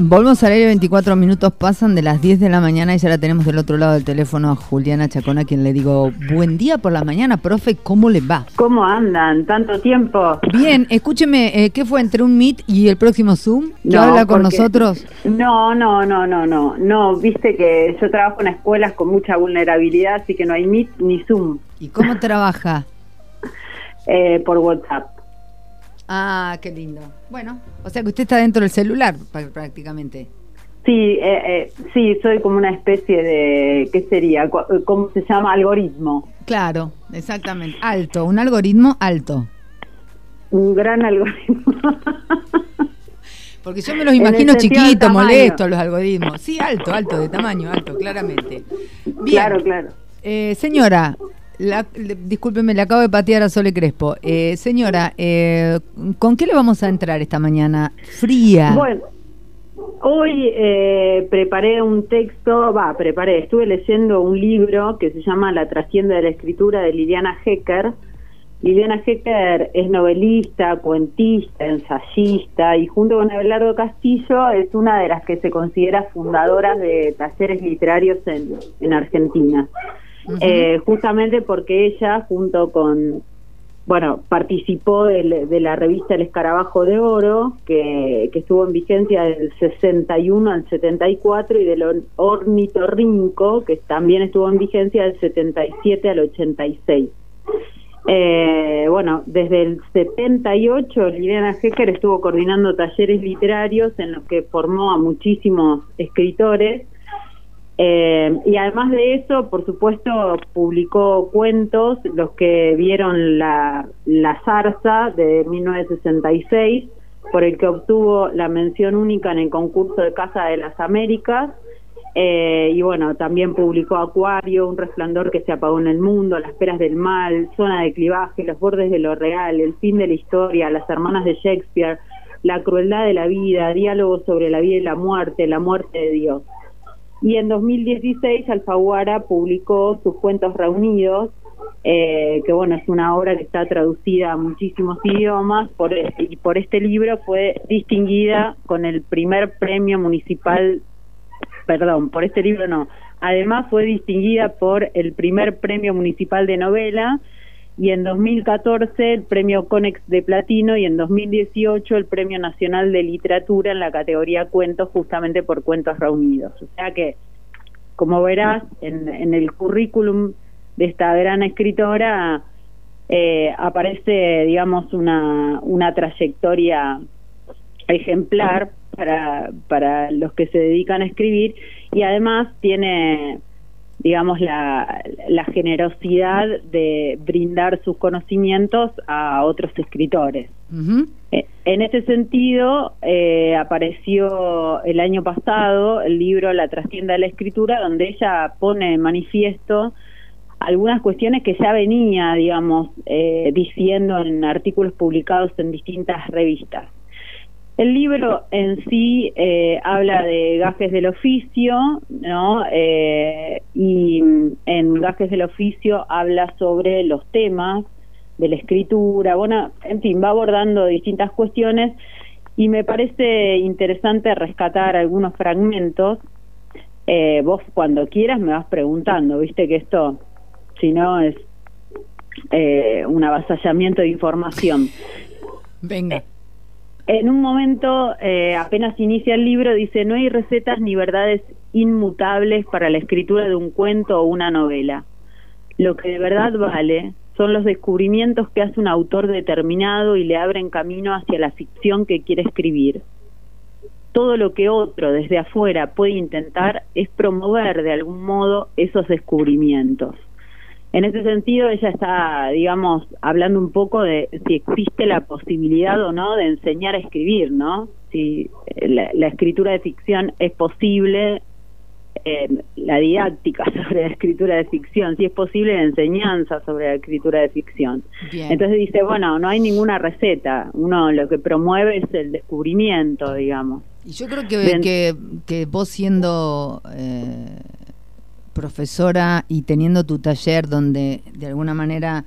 Volvemos al aire, 24 minutos pasan de las 10 de la mañana y ya la tenemos del otro lado del teléfono a Juliana Chacona, a quien le digo, buen día por la mañana, profe, ¿cómo le va? ¿Cómo andan? ¿Tanto tiempo? Bien, escúcheme, eh, ¿qué fue entre un Meet y el próximo Zoom? ¿Qué No, habla con porque- nosotros? No, no, no, no, no. No, viste que yo trabajo en escuelas con mucha vulnerabilidad, así que no hay Meet ni Zoom ¿Y cómo trabaja? eh, por WhatsApp. Ah, qué lindo. Bueno, o sea que usted está dentro del celular pr- prácticamente. Sí, eh, eh, sí, soy como una especie de, ¿qué sería? Eh, ¿Cómo se llama? Algoritmo. Claro, exactamente. Alto, un algoritmo alto. Un gran algoritmo. Porque yo me los imagino chiquitos, molestos los algoritmos. Sí, alto, alto, de tamaño alto, claramente. Bien. Claro, claro. Eh, señora, la- le- discúlpeme, le acabo de patear a Sole Crespo. Eh, señora, eh, ¿con qué le vamos a entrar esta mañana? Fría. Bueno, hoy eh, preparé un texto, va, preparé, estuve leyendo un libro que se llama La trascienda de la escritura de Liliana Hecker. Liliana Hecker es novelista, cuentista, ensayista y junto con Abelardo Castillo es una de las que se considera fundadoras de talleres literarios en, en Argentina. Eh, justamente porque ella, junto con, bueno, participó del- de, la revista El Escarabajo de Oro, que, estuvo en vigencia del 61 al 74, y del Or- Ornitorrinco, que también estuvo en vigencia del 77 al 86. Eh, bueno, desde el 78 Liliana Hecker estuvo coordinando talleres literarios en los que formó a muchísimos escritores eh, y además de eso, por supuesto, publicó cuentos, los que vieron la, la zarza de 1966, por el que obtuvo la mención única en el concurso de Casa de las Américas. Eh, y bueno, también publicó Acuario, Un resplandor que se apagó en el mundo, Las peras del mal, Zona de clivaje, Los bordes de lo real, El fin de la historia, Las hermanas de Shakespeare, La crueldad de la vida, Diálogos sobre la vida y la muerte, La muerte de Dios. Y en 2016 Alfaguara publicó sus cuentos reunidos, eh, que bueno, es una obra que está traducida a muchísimos idiomas, por, y por este libro fue distinguida con el primer premio municipal, perdón, por este libro no, además fue distinguida por el primer premio municipal de novela y en 2014 el premio Conex de Platino y en 2018 el premio nacional de literatura en la categoría cuentos justamente por cuentos reunidos. O sea que, como verás, en, el currículum de esta gran escritora eh, aparece, digamos, una, una trayectoria ejemplar para, para los que se dedican a escribir y además tiene digamos, la, la generosidad de brindar sus conocimientos a otros escritores. Eh, En ese sentido, eh, apareció el año pasado el libro La trastienda de la escritura, donde ella pone en manifiesto algunas cuestiones que ya venía, digamos, eh, diciendo en artículos publicados en distintas revistas. El libro en sí eh, habla de gajes del oficio, ¿no? Eh, y en gajes del oficio habla sobre los temas de la escritura, bueno, en fin, va abordando distintas cuestiones y me parece interesante rescatar algunos fragmentos. Eh, vos cuando quieras me vas preguntando, viste que esto, si no, es eh, un avasallamiento de información. Venga. En un momento, eh, apenas inicia el libro, dice, no hay recetas ni verdades inmutables para la escritura de un cuento o una novela. Lo que de verdad vale son los descubrimientos que hace un autor determinado y le abren camino hacia la ficción que quiere escribir. Todo lo que otro desde afuera puede intentar es promover de algún modo esos descubrimientos. En ese sentido, ella está, digamos, hablando un poco de si existe la posibilidad o no de enseñar a escribir, ¿no? Si eh, la, la escritura de ficción es posible, eh, la didáctica sobre la escritura de ficción, si es posible la enseñanza sobre la escritura de ficción. Bien. Entonces dice, bueno, no hay ninguna receta, uno lo que promueve es el descubrimiento, digamos. Y yo creo que, que, que vos siendo eh, profesora y teniendo tu taller donde de alguna manera,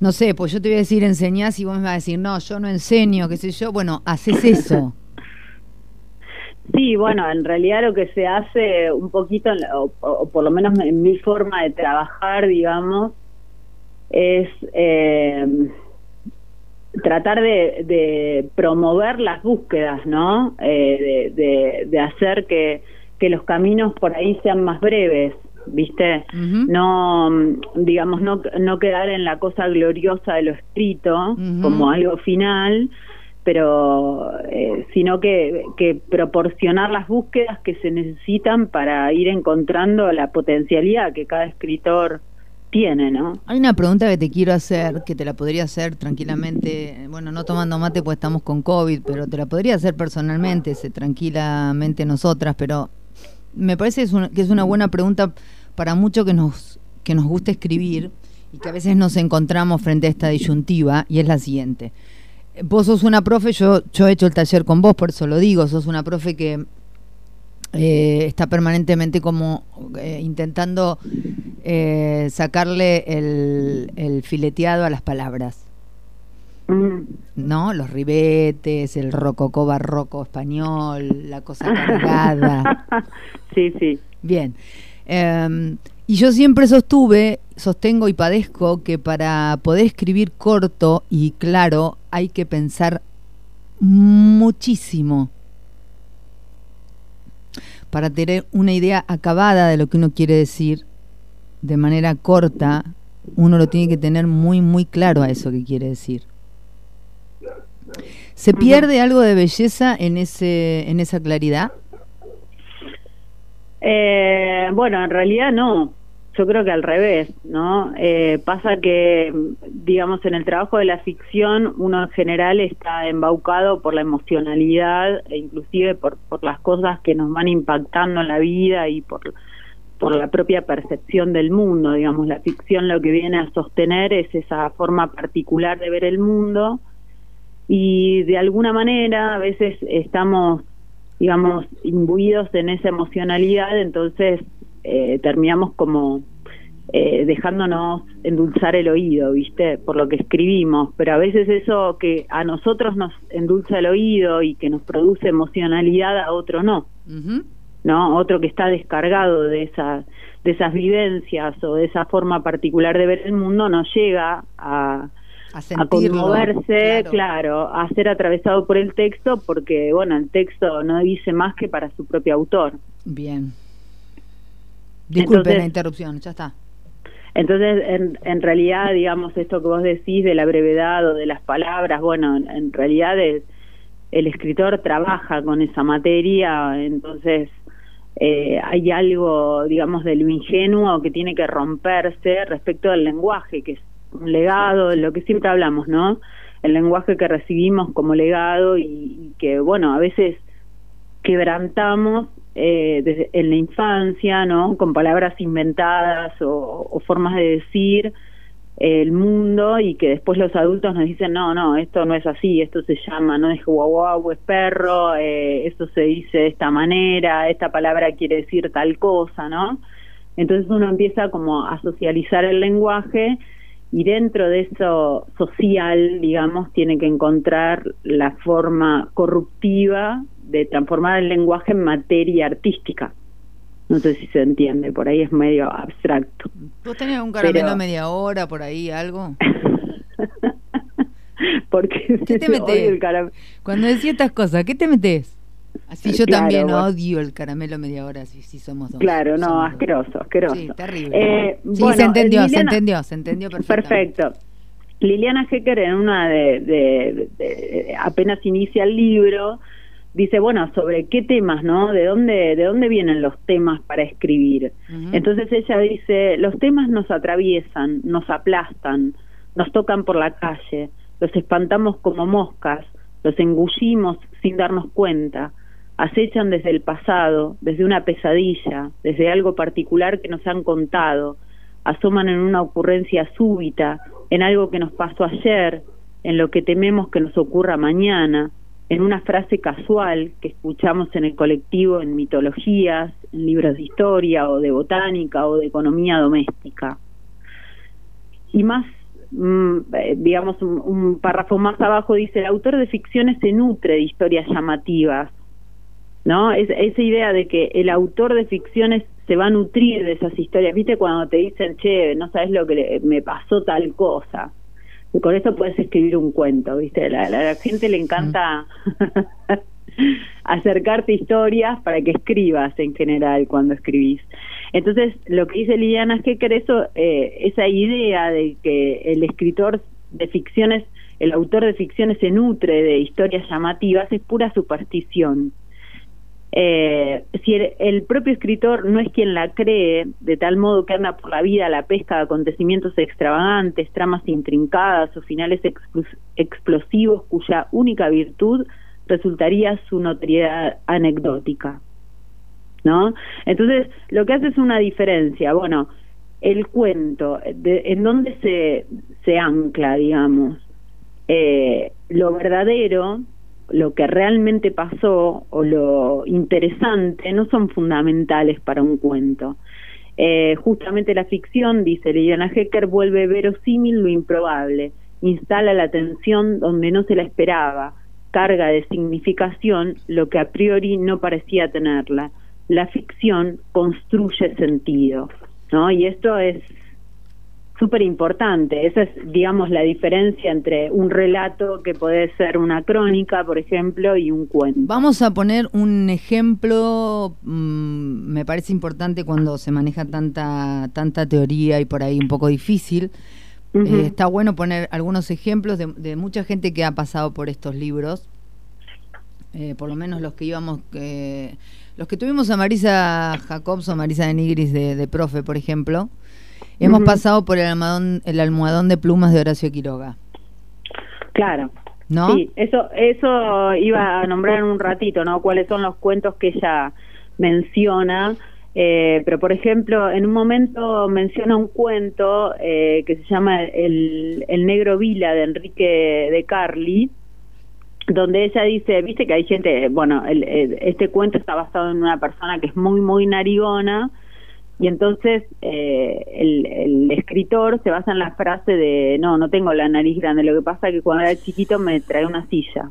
no sé, pues yo te voy a decir enseñás y vos me vas a decir, no, yo no enseño, qué sé yo, bueno, haces eso. Sí, bueno, en realidad lo que se hace un poquito, o, por lo menos en mi forma de trabajar, digamos, es eh, tratar de, promover las búsquedas, ¿no? Eh, de, hacer que, que los caminos por ahí sean más breves, ¿viste? No, digamos, no, no quedar en la cosa gloriosa de lo escrito como algo final, pero eh, sino que, que proporcionar las búsquedas que se necesitan para ir encontrando la potencialidad que cada escritor tiene, ¿no? Hay una pregunta que te quiero hacer, que te la podría hacer tranquilamente, bueno, no tomando mate pues estamos con COVID, pero te la podría hacer personalmente, tranquilamente nosotras, pero me parece que es una buena pregunta para mucho que nos, que nos gusta escribir y que a veces nos encontramos frente a esta disyuntiva, y es la siguiente. Vos sos una profe, yo, yo he hecho el taller con vos, por eso lo digo, sos una profe que eh, está permanentemente como eh, intentando eh, sacarle el, fileteado a las palabras. Mm. ¿No? Los ribetes, el rococó barroco español, la cosa cargada. sí, sí. Bien. Em, y yo siempre sostuve, sostengo y padezco que para poder escribir corto y claro hay que pensar muchísimo para tener una idea acabada de lo que uno quiere decir de manera corta, uno lo tiene que tener muy, muy claro a eso que quiere decir. ¿Se pierde algo de belleza en, ese, en esa claridad? Eh, bueno, en realidad no yo creo que al revés, ¿no? Eh, pasa que, digamos, en el trabajo de la ficción uno en general está embaucado por la emocionalidad e inclusive por, por las cosas que nos van impactando en la vida y por, por la propia percepción del mundo, digamos, la ficción lo que viene a sostener es esa forma particular de ver el mundo y de alguna manera a veces estamos, digamos, imbuidos en esa emocionalidad, entonces eh, terminamos como eh, dejándonos endulzar el oído, ¿viste? Por lo que escribimos, pero a veces eso que a nosotros nos endulza el oído y que nos produce emocionalidad, a otro no, ¿no? Otro que está descargado de esas de esas vivencias o de esa forma particular de ver el mundo no llega a, a, conmoverse, claro. a ser atravesado por el texto, porque, bueno, el texto no dice más que para su propio autor. Bien. Disculpe la interrupción, ya está. Entonces, en, en, realidad, digamos, esto que vos decís de la brevedad o de las palabras, bueno, en, realidad es, el escritor trabaja con esa materia, entonces eh, hay algo, digamos, de lo ingenuo que tiene que romperse respecto al lenguaje, que es un legado, lo que siempre hablamos, ¿no? El lenguaje que recibimos como legado y, y que, bueno, a veces quebrantamos eh, desde, en la infancia, ¿no? Con palabras inventadas o, formas de decir el mundo y que después los adultos nos dicen, no, no, esto no es así, esto se llama, no es guau guau, es perro, eh, esto se dice de esta manera, esta palabra quiere decir tal cosa, ¿no? Entonces uno empieza como a socializar el lenguaje y dentro de eso social, digamos, tiene que encontrar la forma corruptiva de transformar el lenguaje en materia artística. No sé si se entiende, por ahí es medio abstracto. ¿Vos tenés un caramelo media hora por ahí, algo? Porque ¿Qué te metes? Cuando decís estas cosas, ¿qué te metes? Así yo también odio el caramelo media hora, si, si somos dos. Claro, no, asqueroso, asqueroso. Sí, terrible. Eh, sí, se entendió, se entendió, se entendió Perfecto. Liliana Hecker en una de, apenas inicia el libro dice bueno sobre qué temas no de dónde de dónde vienen los temas para escribir entonces ella dice los temas nos atraviesan nos aplastan nos tocan por la calle los espantamos como moscas los engullimos sin darnos cuenta acechan desde el pasado, desde una pesadilla, desde algo particular que nos han contado, asoman en una ocurrencia súbita, en algo que nos pasó ayer, en lo que tememos que nos ocurra mañana, en una frase casual que escuchamos en el colectivo en mitologías, en libros de historia o de botánica o de economía doméstica. Y más, mm, eh, digamos, un, un párrafo más abajo dice, el autor de ficciones se nutre de historias llamativas, ¿no? Es, esa idea de que el autor de ficciones se va a nutrir de esas historias, ¿viste? Cuando te dicen, che, no sabes lo que me pasó tal cosa. Con eso puedes escribir un cuento, ¿viste? La, la, gente le encanta acercarte historias para que escribas en general cuando escribís. Entonces, lo que dice Liliana Hecker, eso, eh, esa idea de que el escritor de ficciones, el autor de ficciones se nutre de historias llamativas, es pura superstición. Eh, si el, propio escritor no es quien la cree, de tal modo que anda por la vida la pesca de acontecimientos extravagantes, tramas intrincadas o finales explosivos cuya única virtud resultaría su notoriedad anecdótica. ¿No? Entonces, lo que hace es una diferencia. Bueno, el cuento, ¿en dónde se, se ancla, digamos? Eh, lo verdadero, lo que realmente pasó o lo interesante no son fundamentales para un cuento. Eh, justamente la ficción, dice Liliana Hecker, vuelve verosímil lo improbable, instala la tensión donde no se la esperaba, carga de significación lo que a priori no parecía tenerla. La ficción construye sentido, ¿no? Y esto es súper importante. Esa es, digamos, la diferencia entre un relato que puede ser una crónica, por ejemplo, y un cuento. Vamos a poner un ejemplo, mm, me parece importante cuando se maneja tanta, tanta teoría y por ahí un poco difícil. Eh, está bueno poner algunos ejemplos de, mucha gente que ha pasado por estos libros. Eh, por lo menos los que íbamos, eh, los que tuvimos a Marisa Jacobs o Marisa de Nigris de, de profe, por ejemplo, Hemos pasado por el almohadón, el almohadón de plumas de Horacio Quiroga. Claro. ¿No? Sí, eso, eso iba a nombrar en un ratito, ¿no? Cuáles son los cuentos que ella menciona. Eh, pero, por ejemplo, en un momento menciona un cuento eh, que se llama el, el Negro Vila de Enrique de Carli, donde ella dice, viste que hay gente, bueno, el, este cuento está basado en una persona que es muy, muy narigona, y entonces eh, el, escritor se basa en la frase de, no, no tengo la nariz grande, lo que pasa es que cuando era chiquito me trae una silla.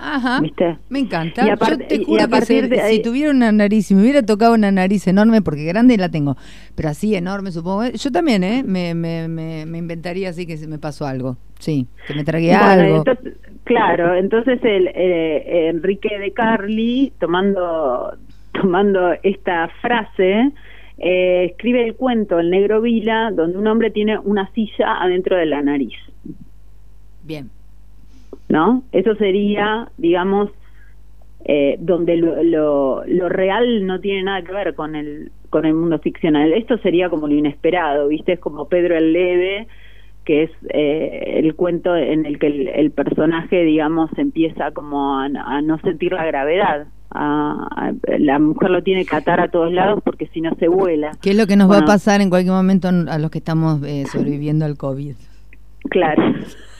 Ajá. ¿Viste? Me encanta. Yo te juro que si, tuviera una nariz, si me hubiera tocado una nariz enorme, porque grande la tengo, pero así enorme, supongo. Yo también, ¿eh? Me, me, me, inventaría así que se me pasó algo. Sí, que me tragué algo. claro, entonces el, eh, Enrique de Carli, tomando, tomando esta frase, eh, escribe el cuento El Negro Vila, donde un hombre tiene una silla adentro de la nariz. Bien. ¿No? Eso sería, digamos, eh, donde lo, lo, real no tiene nada que ver con el, con el mundo ficcional. Esto sería como lo inesperado, ¿viste? Es como Pedro el Leve, que es eh, el cuento en el que el, personaje, digamos, empieza como a, no sentir la gravedad. A, la mujer lo tiene que atar a todos lados porque si no se vuela. ¿Qué es lo que nos va a pasar en cualquier momento a los que estamos eh, sobreviviendo al COVID? Claro.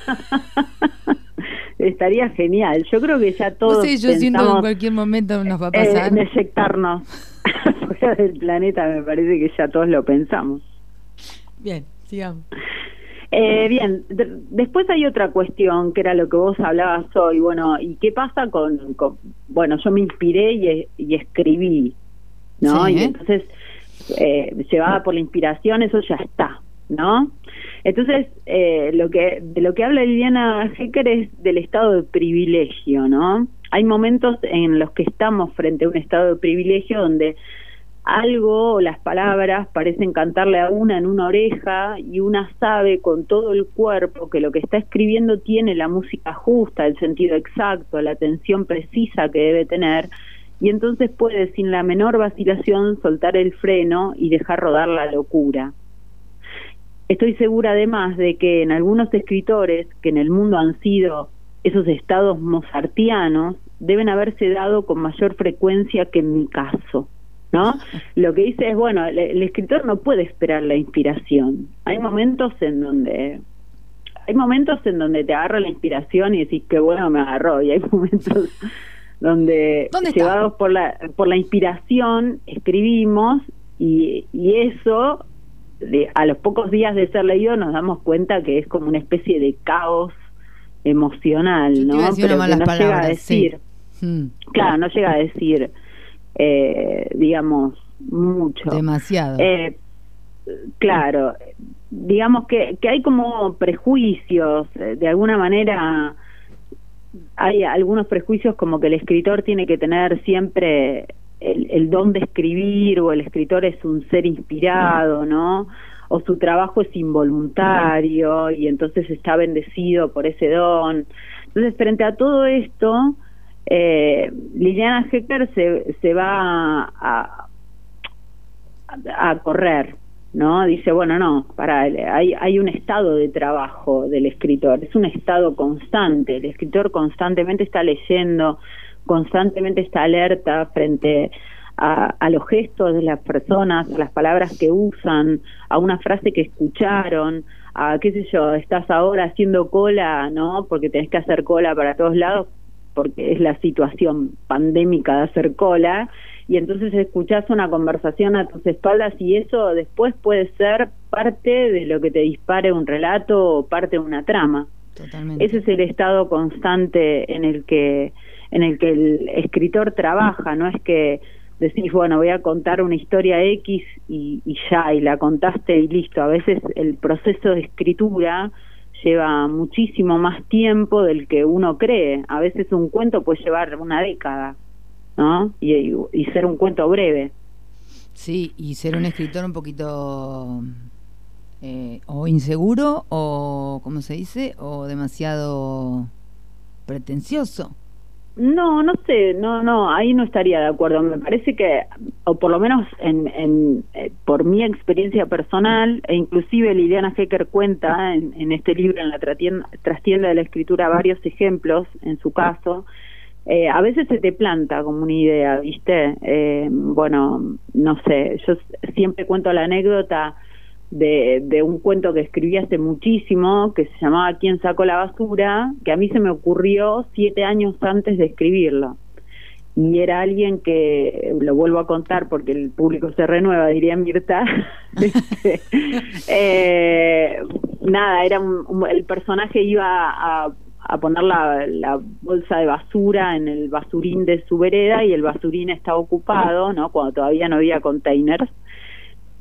Estaría genial. Yo creo que ya todos. No sé, yo siento que en cualquier momento nos va a pasar. Eh, fuera del planeta, me parece que ya todos lo pensamos. Bien, sigamos. Eh, bien, después hay otra cuestión que era lo que vos hablabas hoy. Bueno, ¿y qué pasa con, bueno, yo me inspiré y, y escribí, ¿no? Y entonces, eh, llevada por la inspiración, eso ya está, ¿no? Entonces, eh, lo que de lo que habla Liliana Hecker es del estado de privilegio, ¿no? Hay momentos en los que estamos frente a un estado de privilegio donde algo las palabras parecen cantarle a una en una oreja y una sabe con todo el cuerpo que lo que está escribiendo tiene la música justa, el sentido exacto, la atención precisa que debe tener y entonces puede sin la menor vacilación soltar el freno y dejar rodar la locura. Estoy segura además de que en algunos escritores que en el mundo han sido esos estados mozartianos deben haberse dado con mayor frecuencia que en mi caso. ¿No? Lo que dice es, bueno, el, escritor no puede esperar la inspiración. Hay momentos en donde hay momentos en donde te agarra la inspiración y decís que bueno me agarró y hay momentos donde llevados por la por la inspiración escribimos y, y eso de, a los pocos días de ser leído nos damos cuenta que es como una especie de caos emocional, ¿no? Pero que no llega a decir. Hmm. Claro, no llega a decir, eh, digamos, mucho. Demasiado. Eh, claro, digamos que, que hay como prejuicios, eh, de alguna manera hay algunos prejuicios como que el escritor tiene que tener siempre el, el, don de escribir o el escritor es un ser inspirado, ¿no? O su trabajo es involuntario y entonces está bendecido por ese don. Entonces, frente a todo esto, eh, Liliana Hecker se, se va a, a, correr, ¿no? Dice, bueno, no, para, hay, hay un estado de trabajo del escritor, es un estado constante, el escritor constantemente está leyendo, constantemente está alerta frente a, a, los gestos de las personas, a las palabras que usan, a una frase que escucharon, a qué sé yo, estás ahora haciendo cola, ¿no? Porque tenés que hacer cola para todos lados, porque es la situación pandémica de hacer cola, y entonces escuchás una conversación a tus espaldas y eso después puede ser parte de lo que te dispare un relato o parte de una trama. Ese es el estado constante en el que en el que el escritor trabaja, no es que decís, bueno, voy a contar una historia X y, y ya, y la contaste y listo. A veces el proceso de escritura lleva muchísimo más tiempo del que uno cree. A veces un cuento puede llevar una década, ¿no? Y, y ser un cuento breve. Sí, y ser un escritor un poquito eh, o inseguro o, ¿cómo se dice? O demasiado pretencioso. No, no sé, no, no, ahí no estaría de acuerdo. Me parece que, o por lo menos en, en eh, por mi experiencia personal, e inclusive Liliana Hecker cuenta en, en este libro, en la trastienda de la escritura, varios ejemplos en su caso. Eh, a veces se te planta como una idea, ¿viste? Eh, bueno, no sé, yo siempre cuento la anécdota de, de, un cuento que escribí hace muchísimo, que se llamaba ¿Quién sacó la basura? que a mí se me ocurrió siete años antes de escribirlo. Y era alguien que, lo vuelvo a contar porque el público se renueva, diría Mirta. Este, eh, nada, era el personaje iba a, a poner la, la, bolsa de basura en el basurín de su vereda y el basurín estaba ocupado, ¿no? Cuando todavía no había containers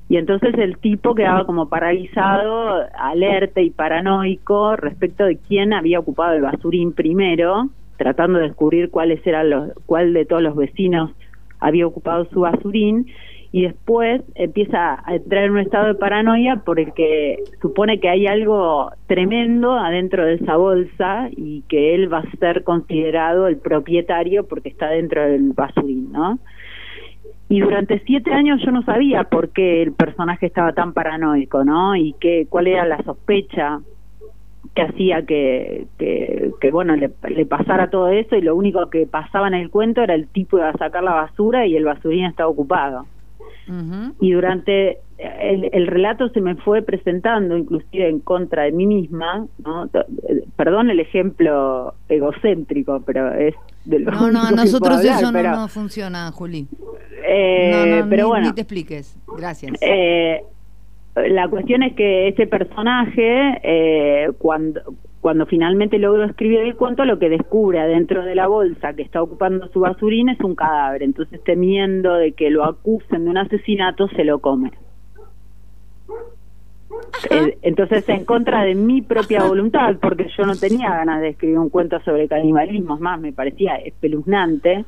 y entonces el tipo quedaba como paralizado, alerta y paranoico respecto de quién había ocupado el basurín primero, tratando de descubrir cuáles eran los, cuál de todos los vecinos había ocupado su basurín, y después empieza a entrar en un estado de paranoia por el que supone que hay algo tremendo adentro de esa bolsa y que él va a ser considerado el propietario porque está dentro del basurín, ¿no? Y durante siete años yo no sabía por qué el personaje estaba tan paranoico, ¿no? Y qué, cuál era la sospecha que hacía que, que, que bueno, le, le, pasara todo eso y lo único que pasaba en el cuento era el tipo iba a sacar la basura y el basurín estaba ocupado. Y durante el, el, relato se me fue presentando inclusive en contra de mí misma, ¿no? Perdón el ejemplo egocéntrico, pero es de lo No, no, nosotros eso no, no funciona, Juli. Eh, no, no, pero bueno. Ni te expliques. Gracias. Eh, la cuestión es que ese personaje, eh, cuando, cuando finalmente logró escribir el cuento, lo que descubre adentro de la bolsa que está ocupando su basurín es un cadáver. Entonces, temiendo de que lo acusen de un asesinato, se lo come. entonces, en contra de mi propia voluntad, porque yo no tenía ganas de escribir un cuento sobre canibalismo, más, me parecía espeluznante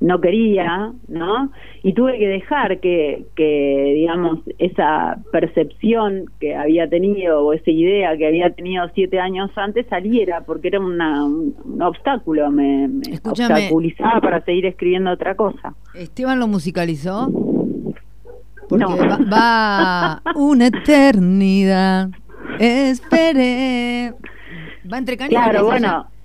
no quería, ¿no? Y tuve que dejar que, que, digamos, esa percepción que había tenido o esa idea que había tenido siete años antes saliera, porque era una, un, obstáculo, me, me obstaculizaba para seguir escribiendo otra cosa. ¿Esteban lo musicalizó? Porque no. va, va una eternidad, esperé. Va entre cañas. Claro, bueno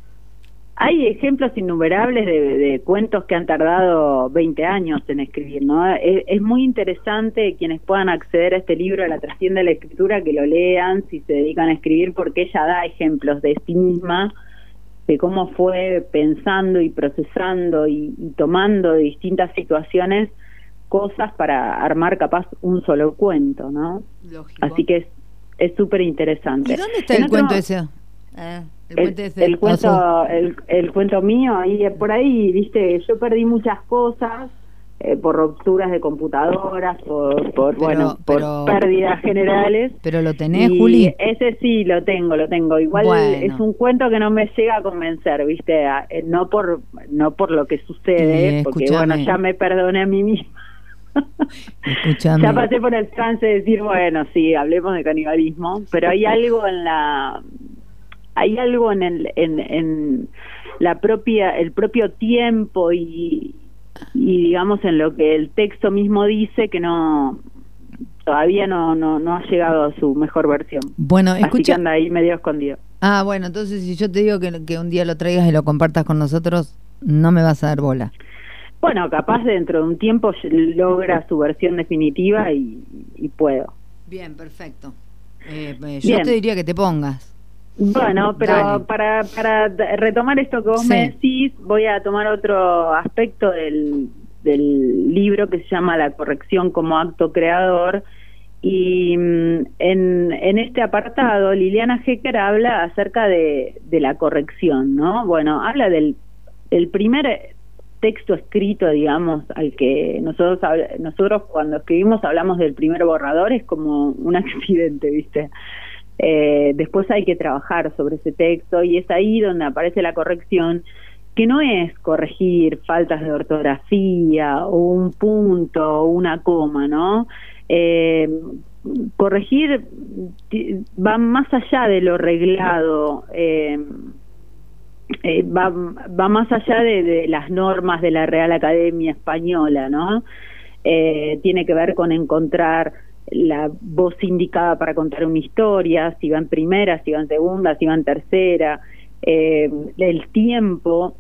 hay ejemplos innumerables de, cuentos que han tardado 20 años en escribir, ¿no? Es, muy interesante quienes puedan acceder a este libro, a la trascienda de la escritura, que lo lean si se dedican a escribir, porque ella da ejemplos de sí misma, de cómo fue pensando y procesando y, y tomando de distintas situaciones cosas para armar capaz un solo cuento, ¿no? Lógico. Así que es súper interesante. ¿Y dónde está el cuento ese? Eh El, cuento, el, el, cuento mío, ahí por ahí, viste, yo perdí muchas cosas eh, por rupturas de computadoras, por, por bueno, por pérdidas generales. Pero lo tenés, Juli. Ese sí lo tengo, lo tengo. Igual es un cuento que no me llega a convencer, viste, eh, no por no por lo que sucede, porque bueno, ya me perdoné a mí misma. ya pasé por el trance de decir, bueno, sí, hablemos de canibalismo, pero hay algo en la hay algo en el en, en la propia el propio tiempo y, y digamos en lo que el texto mismo dice que no todavía no no, no ha llegado a su mejor versión. Bueno, escucha. anda ahí medio escondido. Ah, bueno, entonces si yo te digo que, que un día lo traigas y lo compartas con nosotros, no me vas a dar bola. Bueno, capaz dentro de un tiempo logra su versión definitiva y, puedo. Bien, perfecto. Eh, pues, yo te diría que te pongas. Bueno, pero para, para retomar esto que vos me decís, voy a tomar otro aspecto del, del libro que se llama La corrección como acto creador. Y mm, en, en este apartado, Liliana Hecker habla acerca de, de la corrección, ¿no? Bueno, habla del el primer texto escrito, digamos, al que nosotros nosotros cuando escribimos hablamos del primer borrador, es como un accidente, ¿viste? Eh, después hay que trabajar sobre ese texto y es ahí donde aparece la corrección, que no es corregir faltas de ortografía o un punto o una coma, ¿no? Eh, corregir va más allá de lo reglado, eh, va, va más allá de, de, las normas de la Real Academia Española, ¿no? tiene que ver con encontrar la voz indicada para contar una historia, si va en primera, si va en segunda, si va en tercera, eh, el tiempo,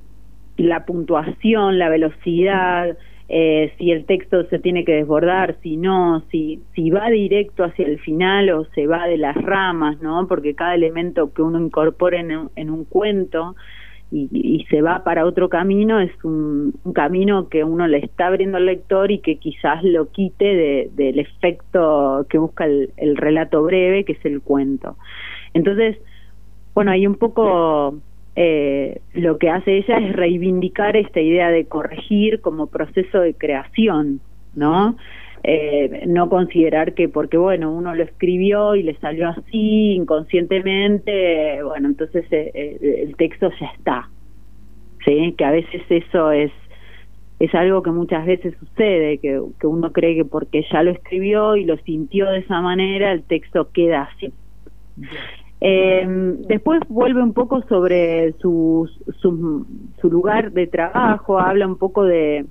la puntuación, la velocidad, eh, si el texto se tiene que desbordar, si no, si, si va directo hacia el final o se va de las ramas, ¿no? Porque cada elemento que uno incorpore en en un cuento y, se va para otro camino, es un, camino que uno le está abriendo al lector y que quizás lo quite del efecto que busca el, relato breve, que es el cuento. Entonces, bueno, hay un poco eh, lo que hace ella es reivindicar esta idea de corregir como proceso de creación, ¿no? Eh, no considerar que porque bueno uno lo escribió y le salió así inconscientemente bueno entonces eh, eh, el texto ya está sí que a veces eso es es algo que muchas veces sucede que, que uno cree que porque ya lo escribió y lo sintió de esa manera el texto queda así. Después vuelve un poco sobre su, su lugar de trabajo habla un poco de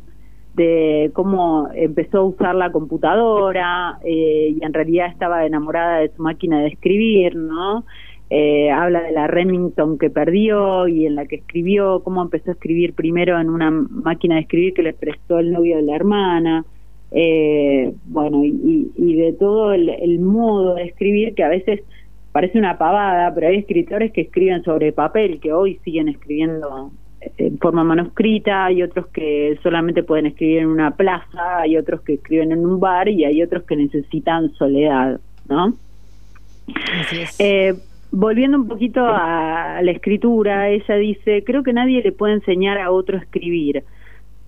de cómo empezó a usar la computadora eh, y en realidad estaba enamorada de su máquina de escribir, ¿no? Eh, habla de la Remington que perdió y en la que escribió, cómo empezó a escribir primero en una máquina de escribir que le prestó el novio de la hermana, eh, bueno, y, y, de todo el, el modo de escribir que a veces parece una pavada, pero hay escritores que escriben sobre papel, que hoy siguen escribiendo en forma manuscrita, hay otros que solamente pueden escribir en una plaza, hay otros que escriben en un bar y hay otros que necesitan soledad, ¿no? Eh, volviendo un poquito a la escritura, ella dice, creo que nadie le puede enseñar a otro a escribir.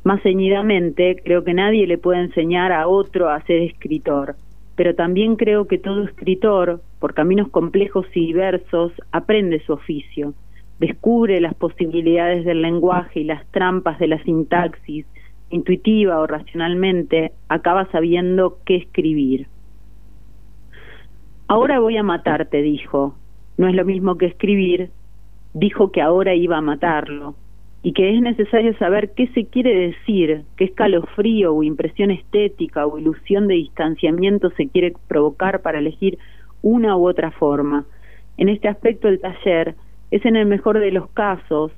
Más ceñidamente, creo que nadie le puede enseñar a otro a ser escritor. Pero también creo que todo escritor, por caminos complejos y diversos, aprende su oficio descubre las posibilidades del lenguaje y las trampas de la sintaxis, intuitiva o racionalmente, acaba sabiendo qué escribir. Ahora voy a matarte, dijo. No es lo mismo que escribir. Dijo que ahora iba a matarlo y que es necesario saber qué se quiere decir, qué escalofrío o impresión estética o ilusión de distanciamiento se quiere provocar para elegir una u otra forma. En este aspecto el taller es en el mejor de los casos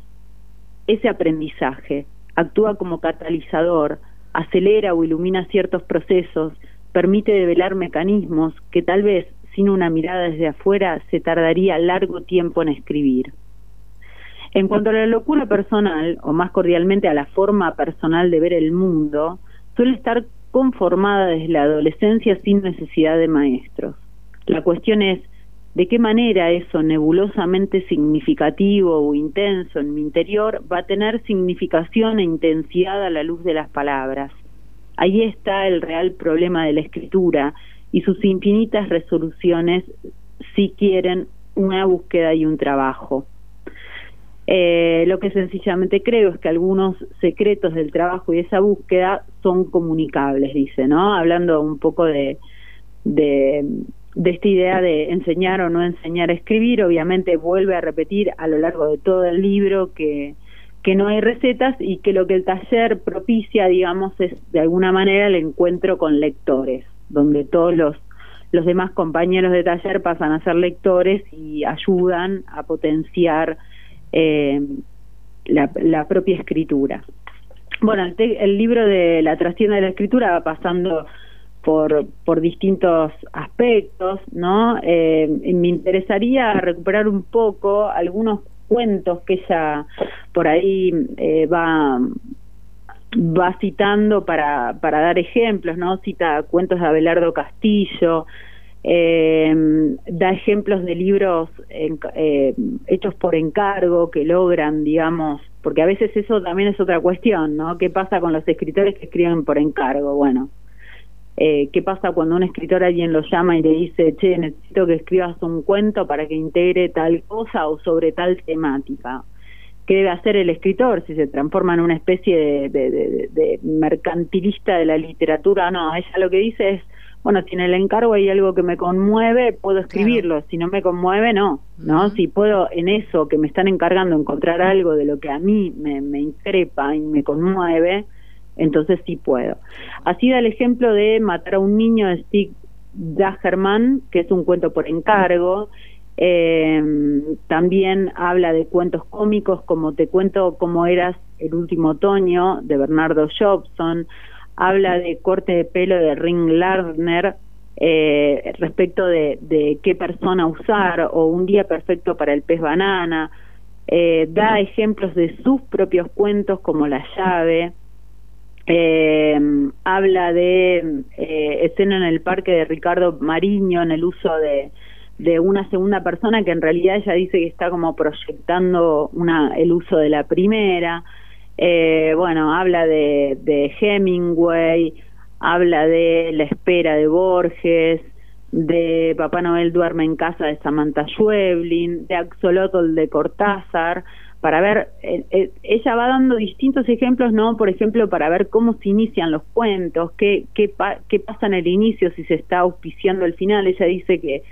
ese aprendizaje, actúa como catalizador, acelera o ilumina ciertos procesos, permite develar mecanismos que tal vez sin una mirada desde afuera se tardaría largo tiempo en escribir. En cuanto a la locura personal, o más cordialmente a la forma personal de ver el mundo, suele estar conformada desde la adolescencia sin necesidad de maestros. La cuestión es de qué manera eso nebulosamente significativo o intenso en mi interior va a tener significación e intensidad a la luz de las palabras. Ahí está el real problema de la escritura y sus infinitas resoluciones si quieren una búsqueda y un trabajo. Eh, lo que sencillamente creo es que algunos secretos del trabajo y esa búsqueda son comunicables, dice, ¿no? Hablando un poco de, de, esta idea de enseñar o no enseñar a escribir, obviamente vuelve a repetir a lo largo de todo el libro que, que no hay recetas y que lo que el taller propicia, digamos, es de alguna manera el encuentro con lectores, donde todos los los demás compañeros de taller pasan a ser lectores y ayudan a potenciar eh, la, propia escritura. Bueno, el, libro de La trastienda de la escritura va pasando por, por distintos aspectos, ¿no? Eh, me interesaría recuperar un poco algunos cuentos que ella por ahí eh, va va citando para, para dar ejemplos, ¿no? Cita cuentos de Abelardo Castillo, eh, da ejemplos de libros eh, hechos por encargo que logran, digamos, porque a veces eso también es otra cuestión, ¿no? ¿Qué pasa con los escritores que escriben por encargo? Bueno, eh, ¿qué pasa cuando un escritor alguien lo llama y le dice, che, necesito que escribas un cuento para que integre tal cosa o sobre tal temática? ¿Qué debe hacer el escritor si se transforma en una especie de, de mercantilista de la literatura? No, ella lo que dice es, bueno, si en el encargo hay algo que me conmueve, puedo escribirlo, si no me conmueve, no, ¿no? Si puedo en eso que me están encargando encontrar algo de lo que a mí me, me increpa y me conmueve, entonces sí puedo. Así da el ejemplo de Matar a un niño de Stig Dagerman, que es un cuento por encargo, eh, también habla de cuentos cómicos como Te cuento cómo eras el último otoño de Bernardo Jobson, habla de corte de pelo de Ring Lardner eh, respecto de, de, qué persona usar o un día perfecto para el pez banana, eh, da ejemplos de sus propios cuentos como La llave, eh, habla de eh, escena en el parque de Ricardo Mariño en el uso de, de una segunda persona que en realidad ella dice que está como proyectando una, el uso de la primera. Eh, bueno, habla de, de Hemingway, habla de La espera de Borges, de Papá Noel duerme en casa de Samantha Schweblin, de Axolotl de Cortázar, para ver, eh, eh, ella va dando distintos ejemplos, ¿no? Por ejemplo, para ver cómo se inician los cuentos, qué, qué, qué pasa en el inicio, si se está auspiciando el final. Ella dice que,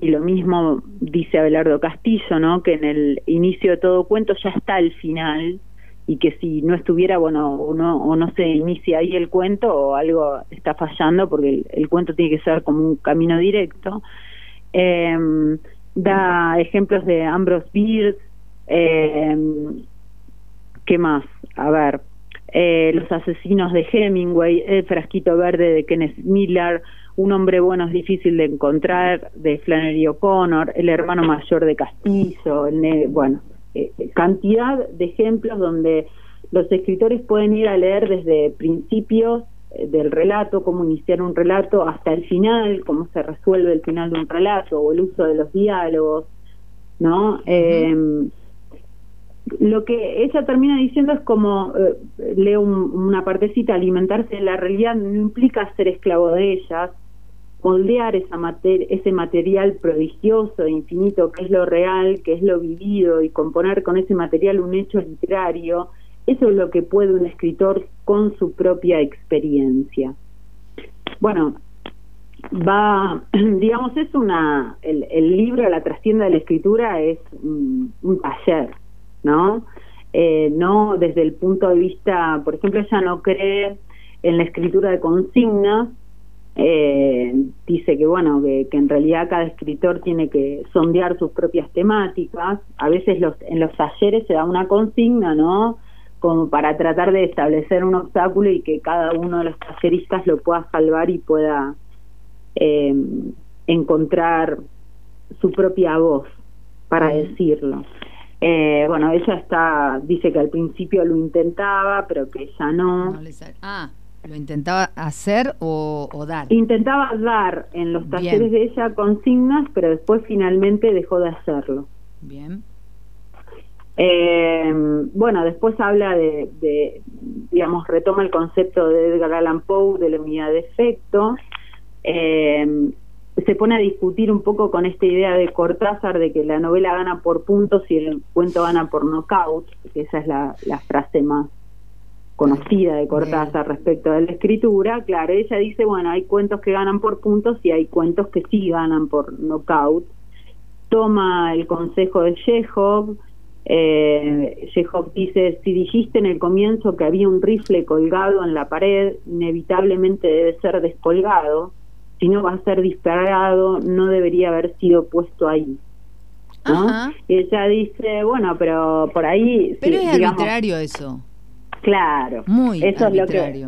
y lo mismo dice Abelardo Castillo, ¿no? Que en el inicio de todo cuento ya está el final, y que si no estuviera, bueno, o no, o no se inicia ahí el cuento o algo está fallando porque el, cuento tiene que ser como un camino directo. Eh, da ejemplos de Ambrose Bierce, eh, ¿qué más? A ver, eh, Los asesinos de Hemingway, El frasquito verde de Kenneth Miller, Un hombre bueno es difícil de encontrar de Flannery O'Connor, El hermano mayor de Castillo, el, bueno, eh, cantidad de ejemplos donde los escritores pueden ir a leer desde principios eh, del relato, cómo iniciar un relato, hasta el final, cómo se resuelve el final de un relato o el uso de los diálogos, ¿no? eh, lo que ella termina diciendo es como, eh, leo una partecita, alimentarse de la realidad no implica ser esclavo de ellas, moldear esa ese material prodigioso e infinito que es lo real, que es lo vivido y componer con ese material un hecho literario, eso es lo que puede un escritor con su propia experiencia. Bueno, va, digamos, es una, el, el libro La trastienda de la escritura es un, taller, ¿no? Eh, no desde el punto de vista, por ejemplo, ella no cree en la escritura de consignas, eh, dice que bueno que, en realidad cada escritor tiene que sondear sus propias temáticas. A veces los en los talleres se da una consigna no como para tratar de establecer un obstáculo y que cada uno de los talleristas lo pueda salvar y pueda eh, encontrar su propia voz para decirlo eh, bueno ella está dice que al principio lo intentaba pero que ya no, ah ¿Lo intentaba hacer o, dar? Intentaba dar en los talleres de ella consignas, pero después finalmente dejó de hacerlo. Bien. Eh, bueno, después habla de, digamos, retoma el concepto de Edgar Allan Poe de la unidad de efecto. Eh, se pone a discutir un poco con esta idea de Cortázar de que la novela gana por puntos y el cuento gana por knockout, que esa es la, la frase más conocida de Cortázar respecto de la escritura, claro, ella dice, bueno, hay cuentos que ganan por puntos y hay cuentos que sí ganan por knockout. Toma el consejo de Chekhov, eh, dice, si dijiste en el comienzo que había un rifle colgado en la pared, inevitablemente debe ser descolgado, si no va a ser disparado, no debería haber sido puesto ahí. Y ella dice, bueno, pero por ahí... Pero es arbitrario eso. Claro. Muy eso Es lo que,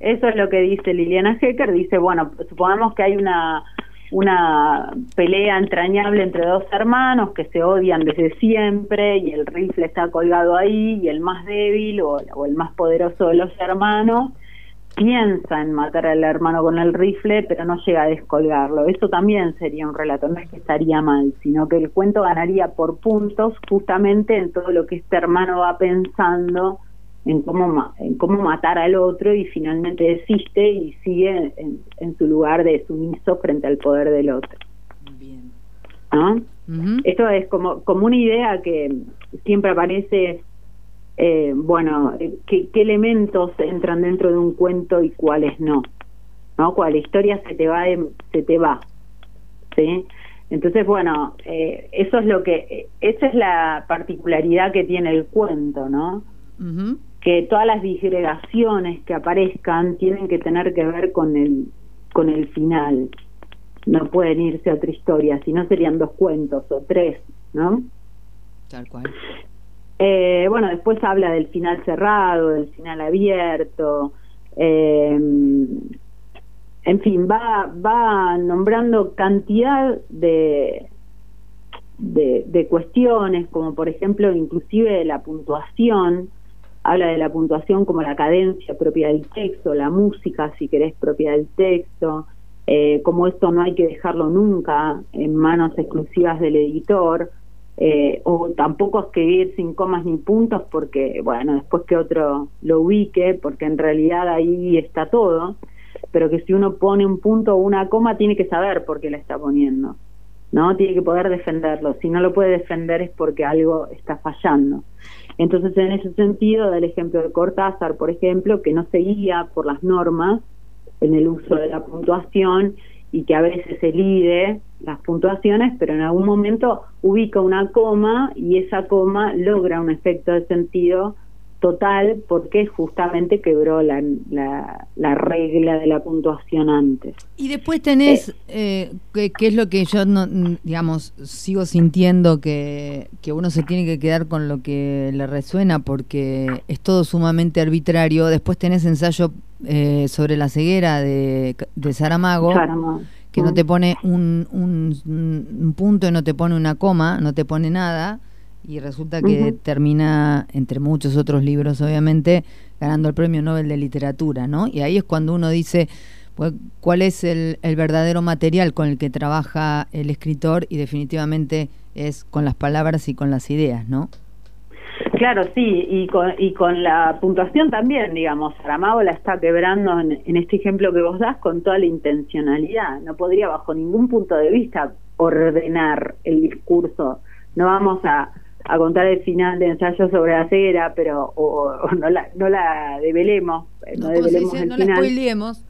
eso es lo que dice Liliana Hecker. Dice, bueno, supongamos que hay una una pelea entrañable entre dos hermanos que se odian desde siempre y el rifle está colgado ahí y el más débil o, o, el más poderoso de los hermanos piensa en matar al hermano con el rifle pero no llega a descolgarlo. Eso también sería un relato, no es que estaría mal, sino que el cuento ganaría por puntos justamente en todo lo que este hermano va pensando en cómo, en cómo matar al otro y finalmente desiste y sigue en, su lugar de sumiso frente al poder del otro. Bien. Esto es como, como una idea que siempre aparece, eh, bueno, ¿qué, elementos entran dentro de un cuento y cuáles no. ¿no? Cuál historia se te va, se te va. ¿sí? Entonces, bueno, eh, eso es lo que, esa es la particularidad que tiene el cuento, ¿no? que todas las disgregaciones que aparezcan tienen que tener que ver con el con el final no pueden irse a otra historia si no serían dos cuentos o tres no tal cual eh, bueno después habla del final cerrado del final abierto eh, en fin va va nombrando cantidad de de, de cuestiones como por ejemplo inclusive la puntuación habla de la puntuación como la cadencia propia del texto, la música, si querés, propia del texto, eh, como esto no hay que dejarlo nunca en manos exclusivas del editor, eh, o tampoco escribir sin comas ni puntos porque, bueno, después que otro lo ubique, porque en realidad ahí está todo, pero que si uno pone un punto o una coma tiene que saber por qué la está poniendo, ¿no? Tiene que poder defenderlo, si no lo puede defender es porque algo está fallando. Entonces, en ese sentido, da el ejemplo de Cortázar, por ejemplo, que no seguía por las normas en el uso de la puntuación y que a veces elide las puntuaciones, pero en algún momento ubica una coma y esa coma logra un efecto de sentido total porque justamente quebró la, la, regla de la puntuación antes. Y después tenés, eh, eh que, es lo que yo, no, digamos, sigo sintiendo que, que uno se tiene que quedar con lo que le resuena porque es todo sumamente arbitrario. Después tenés ensayo eh, sobre la ceguera de, de Saramago. Que no te pone un, un, un punto y no te pone una coma, no te pone nada y resulta que termina, entre muchos otros libros, obviamente, ganando el Premio Nobel de Literatura, ¿no? Y ahí es cuando uno dice, pues, ¿cuál es el, el verdadero material con el que trabaja el escritor? Y definitivamente es con las palabras y con las ideas, ¿no? Claro, sí, y con, y con la puntuación también, digamos, Saramago la está quebrando en, en, este ejemplo que vos das con toda la intencionalidad. No podría bajo ningún punto de vista ordenar el discurso. No vamos a, a contar el final de ensayo sobre la ceguera, pero o, no la no la develemos, eh, no, develemos el no la spoilemos.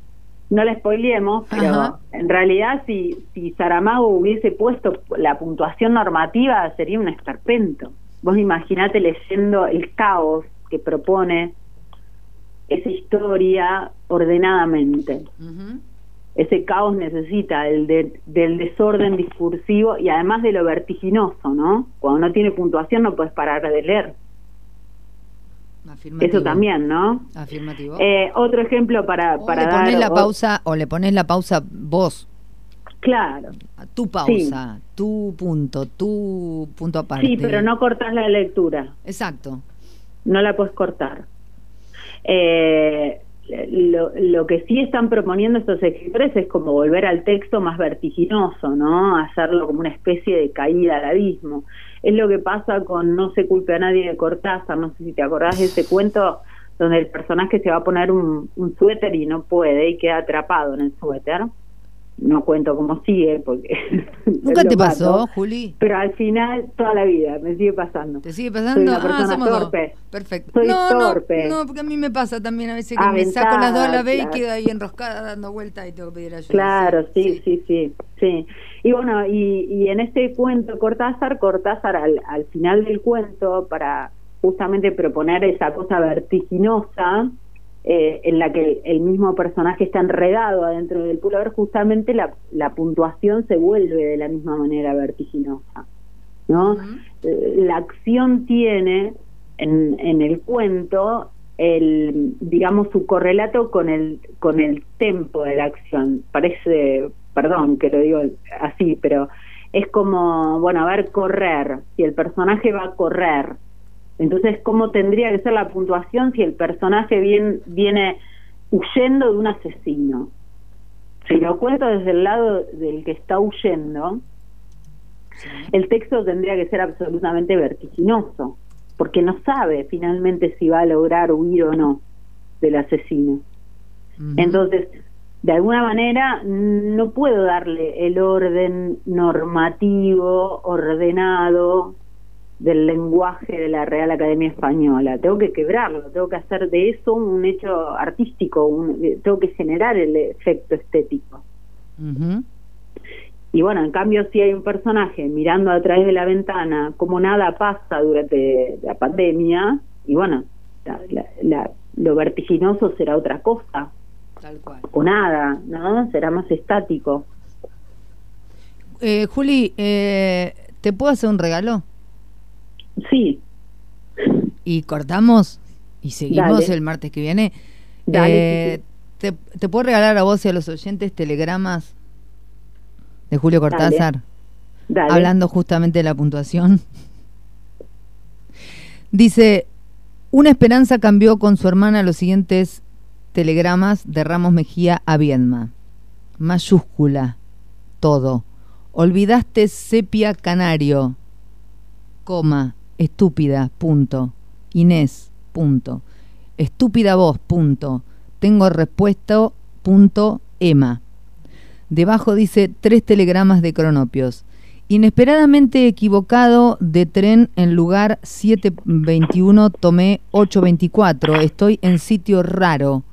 No la spoilemos, pero en realidad si si Saramago hubiese puesto la puntuación normativa sería un esperpento. Vos imaginate leyendo el caos que propone esa historia ordenadamente ese caos necesita el del desorden discursivo y además de lo vertiginoso, ¿no? Cuando no tiene puntuación no puedes parar de leer. Eso también, ¿no? Afirmativo. Eh, otro ejemplo para, para le pones la pausa o le pones la pausa vos. Claro. Tu pausa, tu punto, tu punto aparte. Sí, pero no cortas la lectura. Exacto. No la puedes cortar. Eh, lo, lo que sí están proponiendo estos escritores es como volver al texto más vertiginoso, ¿no? Hacerlo como una especie de caída al abismo. Es lo que pasa con No se culpe a nadie de Cortázar, no sé si te acordás de ese cuento donde el personaje se va a poner un, un suéter y no puede y queda atrapado en el suéter no cuento cómo sigue porque nunca te pasó Juli. pero al final toda la vida me sigue pasando. Te sigue pasando soy una ah, torpe. Perfecto. Soy no, torpe. no, porque a mí me pasa también a veces que me saco las dos a la vez y quedo ahí enroscada dando vueltas y tengo que pedir ayuda. Claro sí. sí sí sí, y bueno y, y en este cuento Cortázar Cortázar al, al final del cuento para justamente proponer esa cosa vertiginosa eh, en la que el mismo personaje está enredado adentro del pullover, justamente la, la puntuación se vuelve de la misma manera vertiginosa. ¿no? Eh, la acción tiene en, en el cuento el digamos su correlato con el con el tempo de la acción parece perdón que lo digo así pero es como bueno a ver correr si el personaje va a correr entonces, ¿cómo tendría que ser la puntuación si el personaje viene huyendo de un asesino? Si lo cuento desde el lado del que está huyendo, el texto tendría que ser absolutamente vertiginoso, porque no sabe finalmente si va a lograr huir o no del asesino. Entonces, de alguna manera, no puedo darle el orden normativo, ordenado, del lenguaje de la Real Academia Española. Tengo que quebrarlo, tengo que hacer de eso un hecho artístico, tengo que generar el efecto estético. Y bueno, en cambio, si hay un personaje mirando a través de la ventana, como nada pasa durante la pandemia, y bueno, lo vertiginoso será otra cosa. Tal cual. O nada, ¿no? Será más estático. Eh, Juli, eh, ¿te puedo hacer un regalo? Sí. Y cortamos y seguimos el martes que viene. Eh, te, puedo regalar a vos y a los oyentes telegramas de Julio Cortázar? Hablando justamente de la puntuación. Dice, una esperanza cambió con su hermana los siguientes telegramas de Ramos Mejía a Viedma. Mayúscula, todo. Olvidaste sepia canario, coma, estúpida, punto. Inés, punto. Estúpida voz, punto. Tengo respuesta, punto. Emma. Debajo dice tres telegramas de cronopios. Inesperadamente equivocado de tren en lugar 721 tomé 824. Estoy en sitio raro.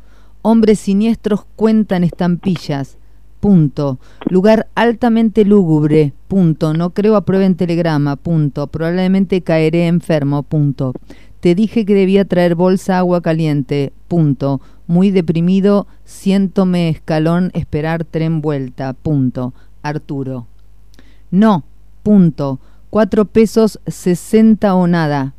Hombres siniestros cuentan estampillas punto. Lugar altamente lúgubre, punto. No creo aprueben telegrama, punto. Probablemente caeré enfermo. Te dije que debía traer bolsa agua caliente. Muy deprimido, siéntome escalón esperar tren vuelta. Arturo. No, punto. Cuatro pesos sesenta o nada.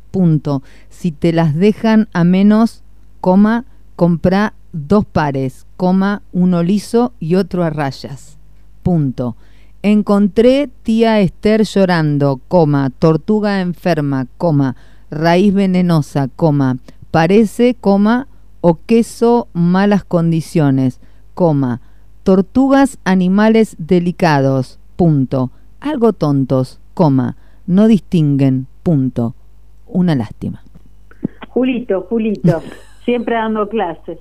Si te las dejan a menos, compra dos pares, coma, uno liso y otro a rayas. Punto. Encontré tía Esther llorando, coma, tortuga enferma, coma, raíz venenosa, coma, parece, coma, o queso malas condiciones, coma, tortugas animales delicados, punto, algo tontos, coma, no distinguen, punto. Una lástima. Julito, Julito, siempre dando clases.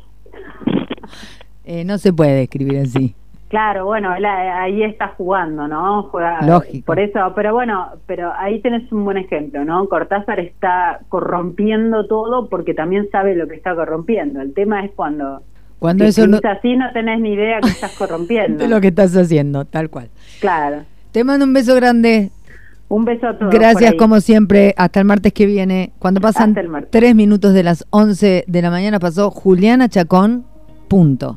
Eh, no se puede escribir así. Claro, bueno, ahí está jugando, ¿no? Juega, Lógico. Por eso, pero bueno, pero ahí tenés un buen ejemplo, ¿no? Cortázar está corrompiendo todo porque también sabe lo que está corrompiendo. El tema es cuando cuando eso no... así no tenés ni idea que estás corrompiendo. de lo que estás haciendo, tal cual. Claro. Te mando un beso grande. Un beso a todos. Gracias como siempre. Hasta el martes que viene. Cuando pasan tres minutos de las 11 de la mañana pasó Juliana Chacón. Punto.